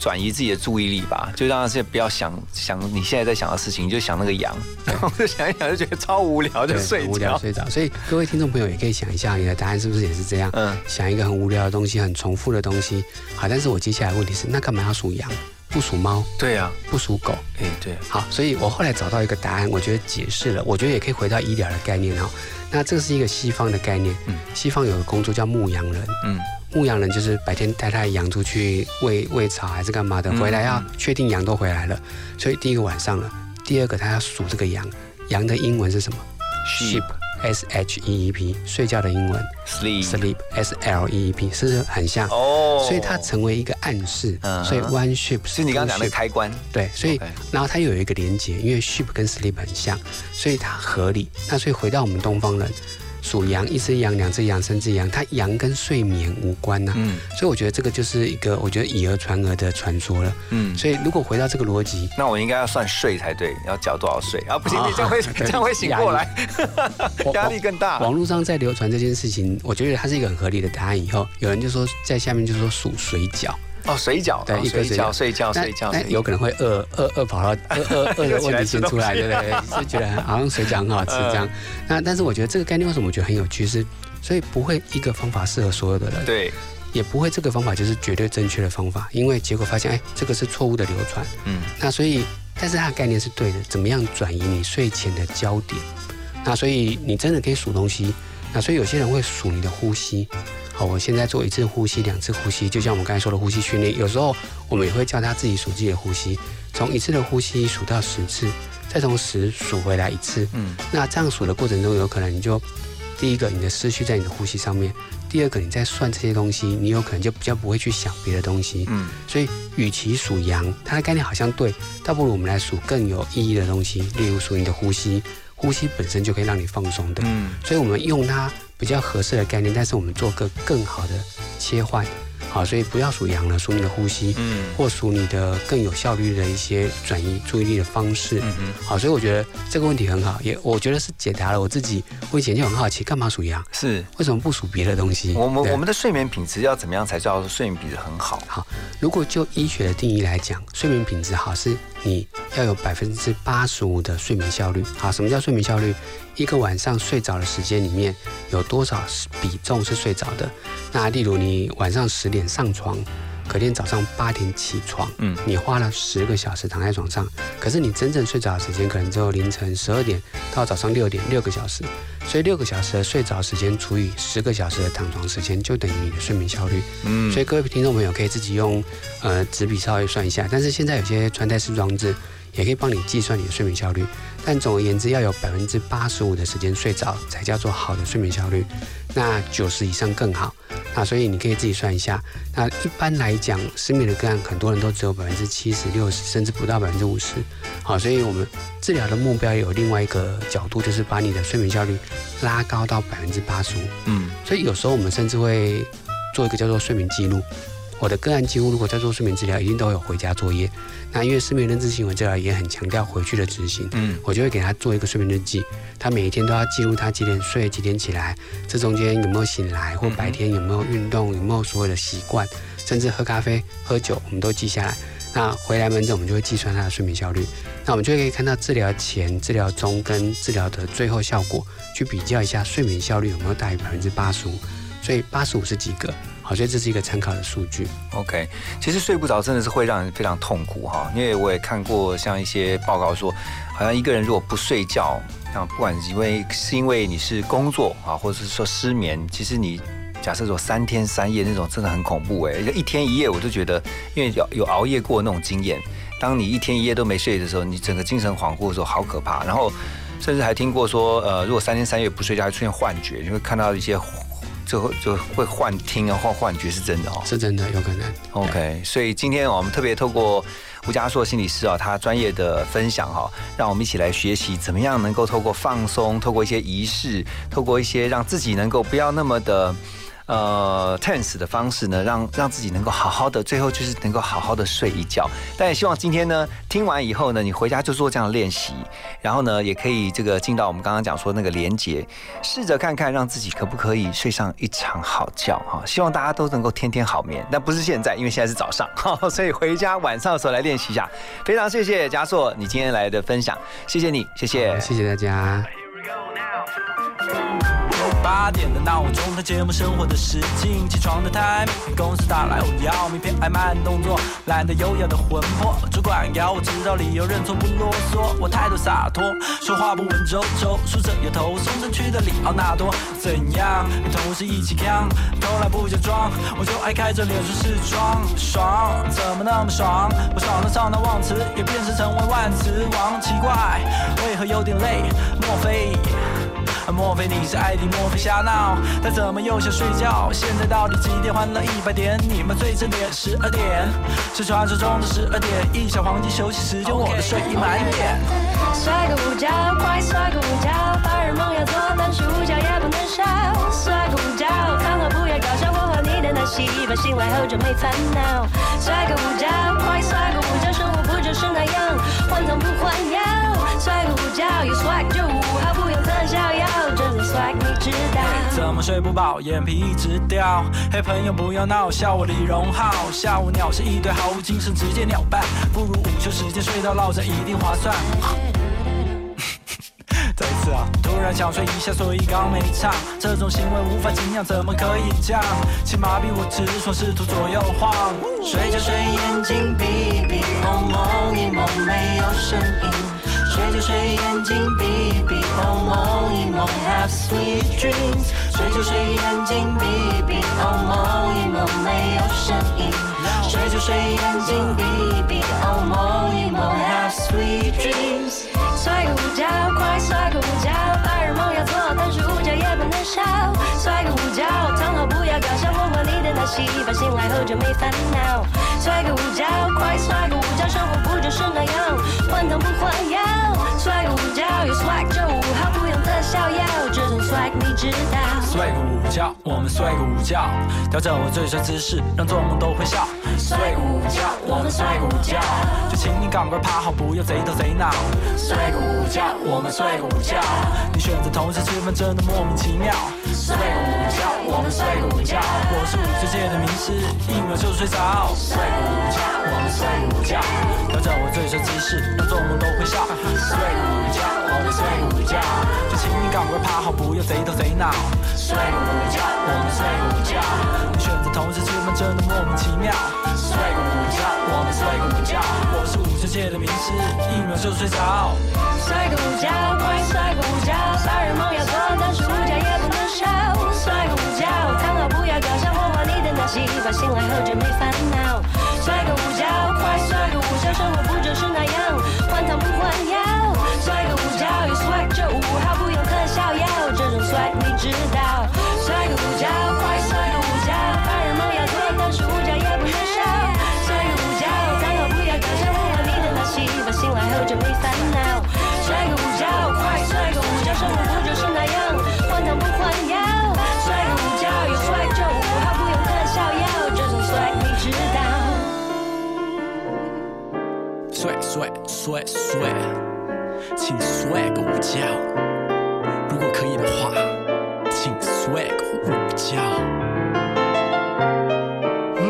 转移自己的注意力吧，就让现在不要想想你现在在想的事情，你就想那个羊，然后就想一想就觉得超无聊，就对睡很无聊。睡着。所以各位听众朋友也可以想一下，你的答案是不是也是这样？嗯，想一个很无聊的东西，很重复的东西。好，但是我接下来的问题是，那干嘛要数羊？不属猫？对啊，不属狗？哎，对。好，所以我后来找到一个答案，我觉得解释了，我觉得也可以回到医疗的概念哈。那这是一个西方的概念，嗯，西方有个工作叫牧羊人，嗯，牧羊人就是白天带他的羊出去喂喂草还是干嘛的，嗯回来要确定羊都回来了，所以第一个晚上了，第二个他要数这个羊，羊的英文是什么？Sheep S H E E P，睡觉的英文。Sleep sleep S L E E P，是不是很像？哦。所以它成为一个暗示，嗯所以 one sheep 是你刚刚讲那个开关，对，所以然后它又有一个连接，因为 sheep 跟 sleep 很像，所以它合理。那所以回到我们东方人，属羊，一只羊、两只羊、三只羊，它羊跟睡眠无关呐、嗯所以我觉得这个就是一个我觉得以讹传讹的传说了。嗯，所以如果回到这个逻辑，那我应该要算睡才对，要缴多少税啊？不行，啊你这样会 对这样会醒过来，压力 更大。网络上在流传这件事情，我觉得它是一个很合理的答案。以后有人就说在下面就说数水饺。哦，水饺，对，哦一颗水饺，睡觉，那睡觉，有可能会饿饿饿跑到饿饿饿的 问题先出来，对不对？就觉得好像水饺很好吃这样。那但是我觉得这个概念为什么我觉得很有趣是，所以不会一个方法适合所有的人，对，也不会这个方法就是绝对正确的方法，因为结果发现哎，这个是错误的流传。嗯，那所以，但是它的概念是对的，怎么样转移你睡前的焦点？那所以你真的可以数东西。那所以有些人会数你的呼吸。好，我现在做一次呼吸，两次呼吸，就像我们刚才说的呼吸训练。有时候我们也会叫他自己数自己的呼吸，从一次的呼吸数到十次，再从十数回来一次。嗯，那这样数的过程中，有可能你就第一个你的思绪在你的呼吸上面，第二个你在算这些东西，你有可能就比较不会去想别的东西。嗯，所以与其数羊，它的概念好像对，倒不如我们来数更有意义的东西，例如数你的呼吸，呼吸本身就可以让你放松的。嗯，所以我们用它比较合适的概念，但是我们做个更好的切换。好，所以不要数羊了，数你的呼吸，嗯，或数你的更有效率的一些转移注意力的方式。嗯嗯，好，所以我觉得这个问题很好，也我觉得是解答了我自己。我以前就很好奇，干嘛数羊？是为什么不数别的东西？我们我们的睡眠品质要怎么样才叫做睡眠品质很好？好，如果就医学的定义来讲，睡眠品质好是你要有百分之八十五的睡眠效率。好，什么叫睡眠效率？一个晚上睡着的时间里面有多少比重是睡着的？那例如你晚上十点上床，隔天早上八点起床，嗯，你花了十个小时躺在床上，可是你真正睡着的时间可能只有凌晨十二点到早上六点，六个小时。所以六个小时的睡着时间除以十个小时的躺床时间，就等于你的睡眠效率。嗯所以各位听众朋友可以自己用呃纸笔稍微算一下。但是现在有些穿戴式装置也可以帮你计算你的睡眠效率。但总而言之，要有百分之八十五的时间睡着，才叫做好的睡眠效率。那九十以上更好。那所以你可以自己算一下。那一般来讲，失眠的个案很多人都只有百分之七十、六十，甚至不到百分之五十。好，所以我们治疗的目标有另外一个角度，就是把你的睡眠效率拉高到百分之八十五。嗯，所以有时候我们甚至会做一个叫做睡眠记录。我的个案几乎如果在做睡眠治疗，一定都有回家作业。那因为失眠认知行为治疗也很强调回去的执行，嗯，我就会给他做一个睡眠日记，他每一天都要记录他几点睡、几点起来，这中间有没有醒来，或白天有没有运动，有没有所有的习惯，甚至喝咖啡、喝酒，我们都记下来。那回来门诊，我们就会计算他的睡眠效率。那我们就可以看到治疗前、治疗中跟治疗的最后效果，去比较一下睡眠效率有没有大于百分之八十五。所以八十五是几个？好，所以这是一个参考的数据。OK，其实睡不着真的是会让人非常痛苦哈，因为我也看过像一些报告说，好像一个人如果不睡觉，像不管因为是因为你是工作啊，或者是说失眠，其实你假设说三天三夜那种真的很恐怖哎，一天一夜我就觉得，因为有有熬夜过那种经验，当你一天一夜都没睡的时候，你整个精神恍惚的时候好可怕。然后甚至还听过说，呃，如果三天三夜不睡觉，还出现幻觉，你会看到一些。就会就会幻听啊，或幻觉是真的哦，是真的，有可能。OK，所以今天我们特别透过吴家硕心理师啊，他专业的分享哈，让我们一起来学习怎么样能够透过放松，透过一些仪式，透过一些让自己能够不要那么的。呃，tense 的方式呢，让让自己能够好好的，最后就是能够好好的睡一觉。但也希望今天呢，听完以后呢，你回家就做这样的练习，然后呢，也可以这个进到我们刚刚讲说那个连接，试着看看让自己可不可以睡上一场好觉哈。希望大家都能够天天好眠，但不是现在，因为现在是早上，所以回家晚上的时候来练习一下。非常谢谢嘉硕你今天来的分享，谢谢你，谢谢，谢谢大家。八点的闹钟，他节目生活的时间。起床的 time，公司打来我要名片，爱慢动作，懒得优雅的魂魄。主管要我知道理由，认错不啰嗦。我态度洒脱，说话不文绉绉。梳着有头，松城区的里奥纳多。怎样？与同事一起扛，偷懒不假装，我就爱开着脸说试装。爽？怎么那么爽？我爽到上到忘词，也变身成为万词王。奇怪，为何有点累？莫非？莫非你是爱听，莫非瞎闹？他怎么又想睡觉？现在到底几点？换了一百点，你们最正点十二点，是传说中的十二点，一小黄金休息时间，我的睡意满点。摔个午觉，快摔个午觉，白日梦要做，但是午觉也不能少。摔个午觉，看好不要搞笑，我和你的那戏，把醒来后就没烦恼。摔个午觉，快摔个午觉，生活不就是那样，换汤不换药。摔个午觉，有 swag 就五号，不用特效药，你知道。怎么睡不饱，眼皮一直掉？嘿，朋友不要闹，笑我李荣浩。下午鸟是一堆毫无精神，直接鸟办，不如午休时间睡到落枕，一定划算。再一次啊，突然想睡一下，所以刚没唱。这种行为无法敬仰，怎么可以这样？请麻痹我直爽，试图左右晃。睡着睡，眼睛闭闭，梦梦一梦没有声音。睡就睡，眼睛闭闭，哦梦一梦，Have sweet dreams。睡就睡，眼睛闭闭，哦梦一梦，没有声音。睡就睡，眼睛闭闭，哦梦一梦，Have sweet dreams。睡个午觉，快睡个午觉，白日梦要做，但是午觉也不能少。睡个午觉，躺好不要搞笑，破坏你的那戏，把醒来后就没烦恼。睡个午觉，快睡个午觉，生活不就是那样，换汤不换药。摔个午觉，有 swag 就五号，不用特效药，这种 swag 你知道。睡个午觉，我们睡个午觉，调整我最帅姿势，让做梦都会笑。睡个午觉，我们睡个午觉，就请你赶快趴好，不要贼头贼脑。睡个午觉，我们睡个午觉，你选择同时吃饭真的莫名其妙。睡个午觉，我们睡个午觉，我是午睡界的名师，一秒就睡着。睡个午觉，我们睡个午觉，调整我最帅姿势，让做梦都会笑。睡个午觉，我们睡午觉，就请你赶快趴好，不要贼头贼脑。睡个午觉，我们睡个午觉，你选择同时吃饭真的莫名其妙。睡个午觉，我们睡个午觉，我是午睡界的名师，一秒就睡着。睡个午觉，快睡个午觉，白日梦要做，但是午觉也不能少。睡个午觉，躺好不要搞笑，破坏你的那戏，把醒来后就没烦恼。睡个午觉，快睡个午觉，生活不就是那样，换汤不换药。知道。摔个五跤，快摔个五跤，荷尔梦要多，但是五跤也不能少。摔个五跤，咱可不要搞笑，我管你的那戏吧，醒来后就没烦恼。摔个五跤，快摔个五跤，生活不就是那样，换汤不换药。摔个五跤，有摔就不好，不用特效药，这种摔你知道。摔摔摔摔。请睡个午觉，如果可以的话。请 swag 午觉。嗯，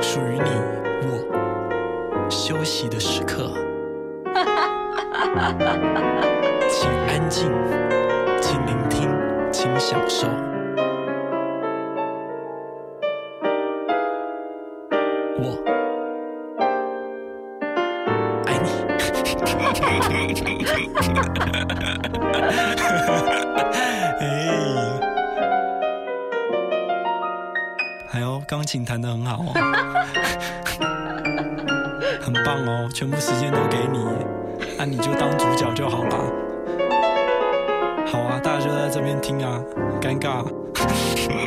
属于你我休息的时刻。请安静，请聆听，请享受。我爱你。钢琴弹得很好哦，很棒哦，全部时间都给你，那、你就当主角就好了。好啊，大家就在这边听啊，尴尬。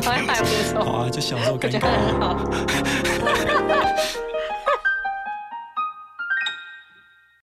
还还不错，好啊，就享受尴尬好。